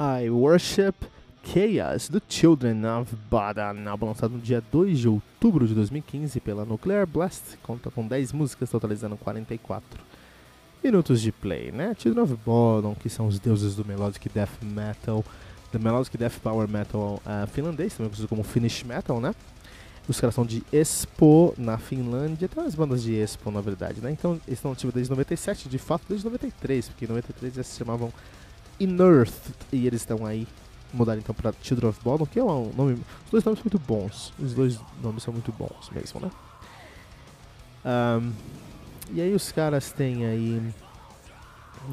I Worship Chaos do Children of Badan, álbum lançado no dia 2 de outubro de 2015 pela Nuclear Blast, conta com 10 músicas totalizando 44 minutos de play, né? Children of Bodom, que são os deuses do melodic death metal, do melodic death power metal uh, finlandês, também conhecido como Finnish metal, né? Os caras são de Espoo, na Finlândia, tem umas bandas de Espoo, na verdade, né? Então, eles estão ativos desde 97, de fato desde 93, porque em 93 já se chamavam Inearth, e eles estão aí mudaram então para Children of Bodom, que é um nome. Os dois nomes são muito bons. Os dois nomes são muito bons mesmo, né? Um, e aí os caras têm aí.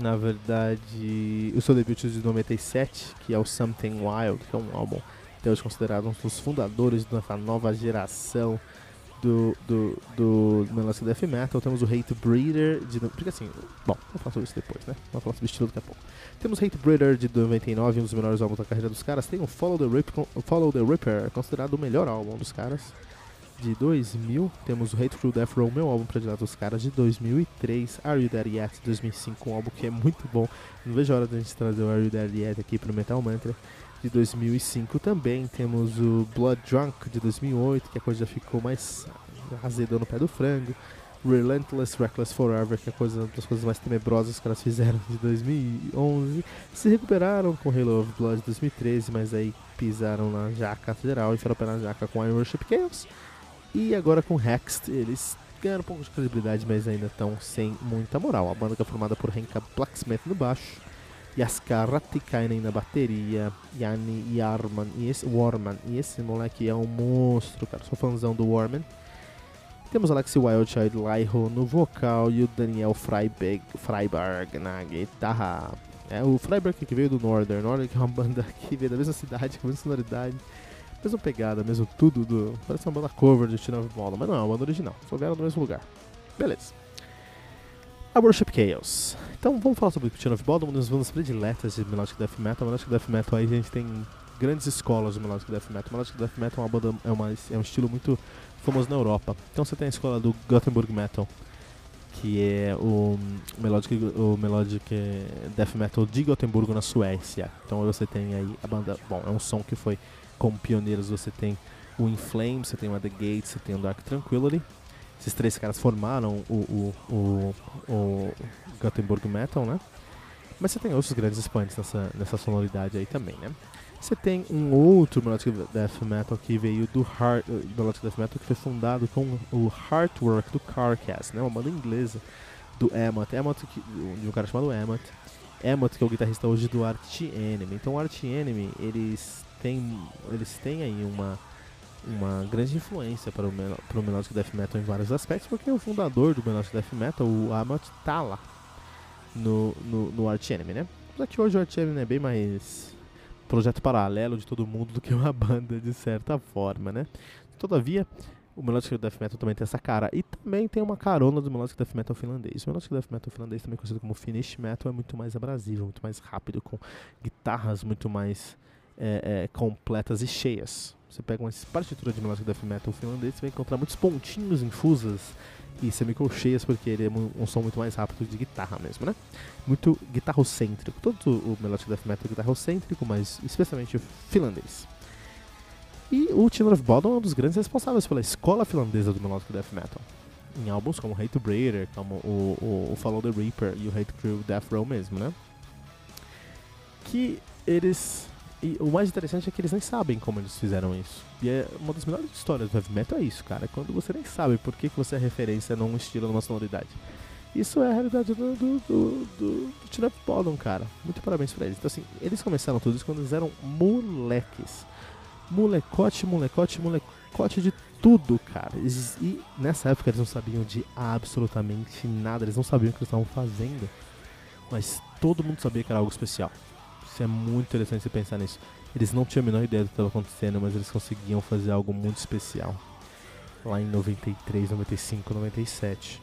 Na verdade. O seu debut de 97, que é o Something Wild, que é um álbum até hoje considerado um dos fundadores dessa nova geração do, do, do Melodic Death Metal. Temos o Hate Breeder de. Porque assim, bom, vou falar sobre isso depois, né? Vamos falar sobre estilo daqui a pouco. Temos Hate Breeder de 99, um dos melhores álbuns da carreira dos caras. Tem o Follow the, Rip, Follow the Ripper, considerado o melhor álbum dos caras, de 2000. Temos o Hate Through Death Row, meu álbum predileto dos caras, de 2003. Are You There Yet, de 2005, um álbum que é muito bom. Não vejo a hora de a gente trazer o Are You There Yet aqui pro Metal Mantra. De 2005 também temos o Blood Drunk de 2008, que a coisa já ficou mais azedou no pé do frango. Relentless Reckless Forever, que é coisa, uma das coisas mais tenebrosas que caras fizeram de 2011. Se recuperaram com Halo of Blood de 2013, mas aí pisaram na jaca geral e foram pé na jaca com Iron Worship Chaos. E agora com Hexed, eles ganharam um pouco de credibilidade, mas ainda estão sem muita moral. A banda que é formada por Henka Blacksmith no baixo, Yaskar Ratikainen na bateria, Yanni Yarman e esse Warman. E esse moleque é um monstro, cara. Sou fãzão do Warman. Temos Alex Wildchild Laiho no vocal e o Daniel Freiberg, Freiberg na guitarra. É o Freiberg que veio do Northern, Northern que é uma banda que veio da mesma cidade, mesma sonoridade, mesma pegada, mesmo tudo do. Parece uma banda cover de Teen of Bola, mas não, é uma banda original, só vieram do mesmo lugar. Beleza. A Worship Chaos. Então vamos falar sobre Teen of Bola, uma das bandas prediletas de Melodic Death Metal. Melodic Death Metal aí a gente tem grandes escolas de Melodic Death Metal. Melodic Death Metal é uma banda, é, uma, é um estilo muito famoso na Europa. Então você tem a escola do Gothenburg Metal, que é o Melodic, o Melodic Death Metal de Gothenburgo na Suécia. Então você tem aí a banda, bom, é um som que foi como pioneiros, você tem o In Flames, você tem o At The Gate, você tem o Dark Tranquility. Esses três caras formaram o, o, o, o Gothenburg Metal, né? Mas você tem outros grandes expoentes nessa, nessa sonoridade aí também, né? Você tem um outro Melodic Death Metal que veio do Heart, uh, Melodic Death Metal que foi fundado com o Heartwork do Carcass, né? Uma banda inglesa do Emmett, Emmett de um cara chamado Emmett. Emmett que é o guitarrista hoje do Arch Enemy. Então o Arch Enemy, eles têm, eles têm aí uma uma grande influência para o, para o Melodic Death Metal em vários aspectos, porque o fundador do Melodic Death Metal, o Emmett, tá lá no, no, no Arch Enemy, né? Apesar que hoje o Arch Enemy é bem mais projeto paralelo de todo mundo do que uma banda, de certa forma, né? Todavia, o Melodic Death Metal também tem essa cara. E também tem uma carona do Melodic Death Metal finlandês. O Melodic Death Metal finlandês, também conhecido como Finnish Metal, é muito mais abrasivo, muito mais rápido, com guitarras muito mais é, é, completas e cheias. Você pega uma partitura de melodic death metal finlandês, você vai encontrar muitos pontinhos infusas e semicolcheias, porque ele é um som muito mais rápido de guitarra mesmo, né? Muito guitarrocêntrico. Todo o melodic death metal é guitarrocêntrico, mas especialmente o finlandês. E o Children of Bodom é um dos grandes responsáveis pela escola finlandesa do melodic death metal. Em álbuns como Hate to Breeder, como o, o, o Follow the Reaper e o Hate Crew Death Row mesmo, né? Que eles e o mais interessante é que eles nem sabem como eles fizeram isso. E é uma das melhores histórias do heavy metal é isso, cara. É quando você nem sabe por que, que você é referência num estilo, numa sonoridade. Isso é a realidade do, do, do, do, do cara. Muito parabéns pra eles. Então, assim, eles começaram tudo isso quando eles eram moleques. Molecote, molecote, molecote de tudo, cara. E nessa época eles não sabiam de absolutamente nada. Eles não sabiam o que eles estavam fazendo. Mas todo mundo sabia que era algo especial. Isso é muito interessante você pensar nisso. Eles não tinham a menor ideia do que estava acontecendo, mas eles conseguiam fazer algo muito especial. Lá em 93, 95, 97.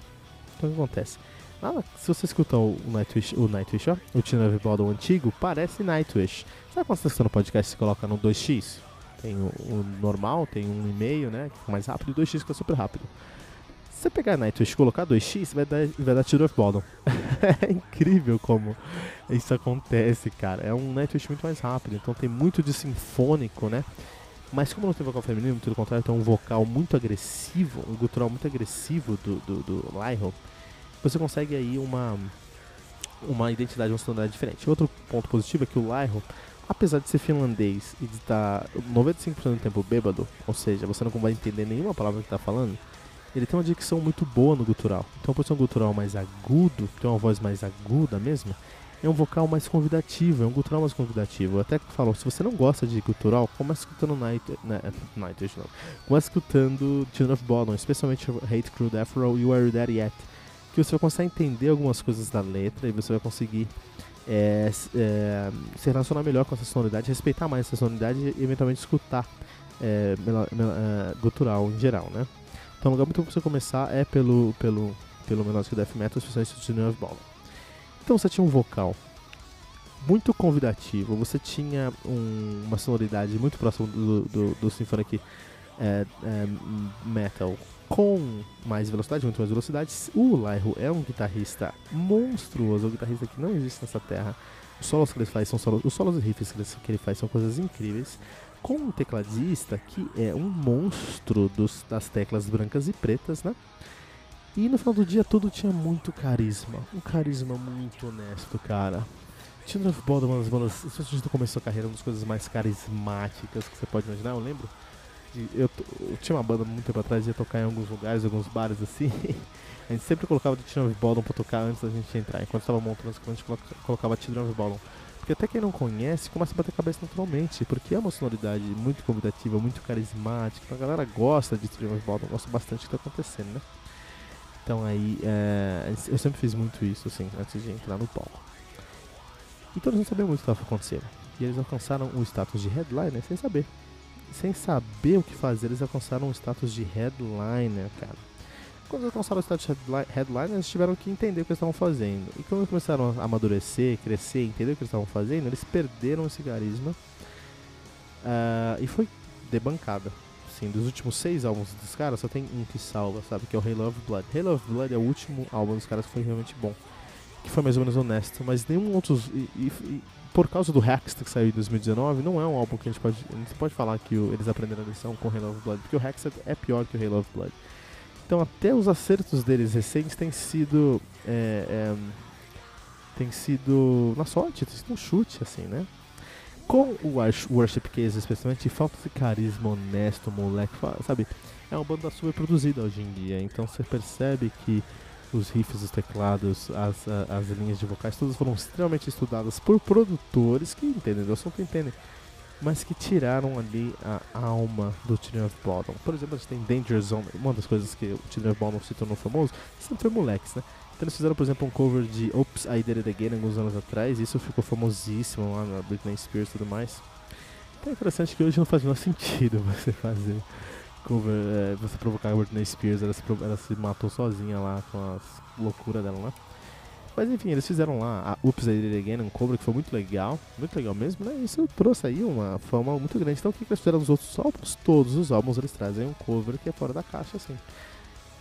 Então o que acontece? Ah, se você escutar o Nightwish, o Nightwish, ó, o Tina Bottle antigo, parece Nightwish. Sabe quando você está escutando o podcast e você coloca no 2x? Tem o, o normal, tem um e meio, né? Que é mais rápido, e 2x que é super rápido. Se você pegar Nightwish e colocar 2x, vai dar, vai dar Bottom. é incrível como isso acontece, cara. É um Nightwish muito mais rápido, então tem muito de sinfônico, né? Mas como não tem vocal feminino, pelo contrário, tem um vocal muito agressivo, um gutural muito agressivo do, do, do você consegue aí uma, uma identidade, uma sonoridade diferente. Outro ponto positivo é que o Lyro, apesar de ser finlandês e de estar 95% do tempo bêbado, ou seja, você não vai entender nenhuma palavra que está falando, ele tem uma dicção muito boa no gutural. Então, por ser um gutural mais agudo, tem uma voz mais aguda mesmo, é um vocal mais convidativo, é um gutural mais convidativo. Eu até falo, se você não gosta de gutural, comece escutando Night, né, Night não. Comece escutando Tune of Bottom, especialmente Hate Crew Death Row e Are There Yet, que você vai a entender algumas coisas da letra e você vai conseguir é, é, se relacionar melhor com essa sonoridade, respeitar mais essa sonoridade e eventualmente escutar é, é gutural em geral, né? Então, o lugar muito bom pra você começar é pelo, pelo, pelo Melodic Death Metal, especialmente do of Ball. Então, você tinha um vocal muito convidativo, você tinha um, uma sonoridade muito próxima do, do, do Symphonic é, é, Metal com mais velocidade, muito mais velocidade. O Lyro é um guitarrista monstruoso, um guitarrista que não existe nessa terra. Os solos que ele faz são solos, os solos e riffs que ele faz são coisas incríveis com um tecladista que é um monstro dos, das teclas brancas e pretas, né? E no final do dia tudo tinha muito carisma. Um carisma muito honesto, cara. Children of Bodom uma das bandas, se você começou a carreira, uma das coisas mais carismáticas que você pode imaginar. Eu lembro, de, eu, eu, tinha uma banda muito tempo atrás, ia tocar em alguns lugares, alguns bares assim. a gente sempre colocava Children of Bodom pra tocar antes da gente entrar. Enquanto estava montando as coisas, a gente colocava Children of Bodom. Porque até quem não conhece começa a bater a cabeça naturalmente, porque é uma sonoridade muito convidativa, muito carismática. Então a galera gosta de of Bottom, gosta bastante do que está acontecendo, né? Então aí, é, eu sempre fiz muito isso, assim, antes de entrar no palco. Então eles não sabiam muito o que estava acontecendo. E eles alcançaram o status de headliner sem saber. Sem saber o que fazer, eles alcançaram o status de headliner, cara. Quando eles alcançaram o status de headliner, eles tiveram que entender o que eles estavam fazendo. E quando começaram a amadurecer, crescer, entender o que eles estavam fazendo, eles perderam esse carisma. Uh, e foi debancada. Assim, dos últimos seis álbuns dos caras, só tem um que salva, sabe? Que é o Halo of Blood. Halo of Blood é o último álbum dos caras que foi realmente bom. Que foi mais ou menos honesto. Mas nenhum outro. E, e, e, por causa do Hexta que saiu em 2019, não é um álbum que a gente pode. A gente pode falar que o, eles aprenderam a lição com Halo of Blood. Porque o Hexta é pior que o Halo of Blood. Então até os acertos deles recentes têm sido. É, é, tem sido na sorte, tem sido um chute, assim, né? Com o Worship Case, especialmente, falta esse carisma honesto, moleque, sabe? É uma banda super produzida hoje em dia, então você percebe que os riffs, os teclados, as, as linhas de vocais, todas foram extremamente estudadas por produtores que entendem do assunto, entendem mas que tiraram ali a alma do Children of Bottom. Por exemplo, a gente tem Danger Zone, uma das coisas que o Children of Bottom se tornou famoso, sempre moleques, né? Então eles fizeram, por exemplo, um cover de Oops, I Did It Again alguns anos atrás, e isso ficou famosíssimo lá na Britney Spears e tudo mais. Então é interessante que hoje não faz nenhum sentido você fazer cover, é, você provocar a Britney Spears, ela se, ela se matou sozinha lá com as loucuras dela, né? Mas enfim, eles fizeram lá a Oops, I Did It Again, um cover que foi muito legal, muito legal mesmo, né? Isso trouxe aí uma fama muito grande. Então o que eles fizeram nos outros álbuns? Todos os álbuns eles trazem um cover que é fora da caixa, assim.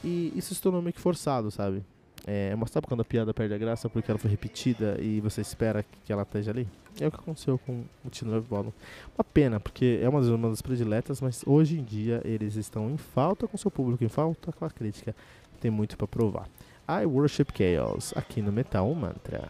E isso se tornou meio que forçado, sabe? É, mas sabe quando a piada perde a graça porque ela foi repetida e você espera que ela esteja ali? É o que aconteceu com o Tino Love Bottom. Uma pena, porque é uma das, uma das prediletas, mas hoje em dia eles estão em falta com seu público, em falta com a crítica. Tem muito para provar. I Worship Chaos, aqui no Metal Mantra.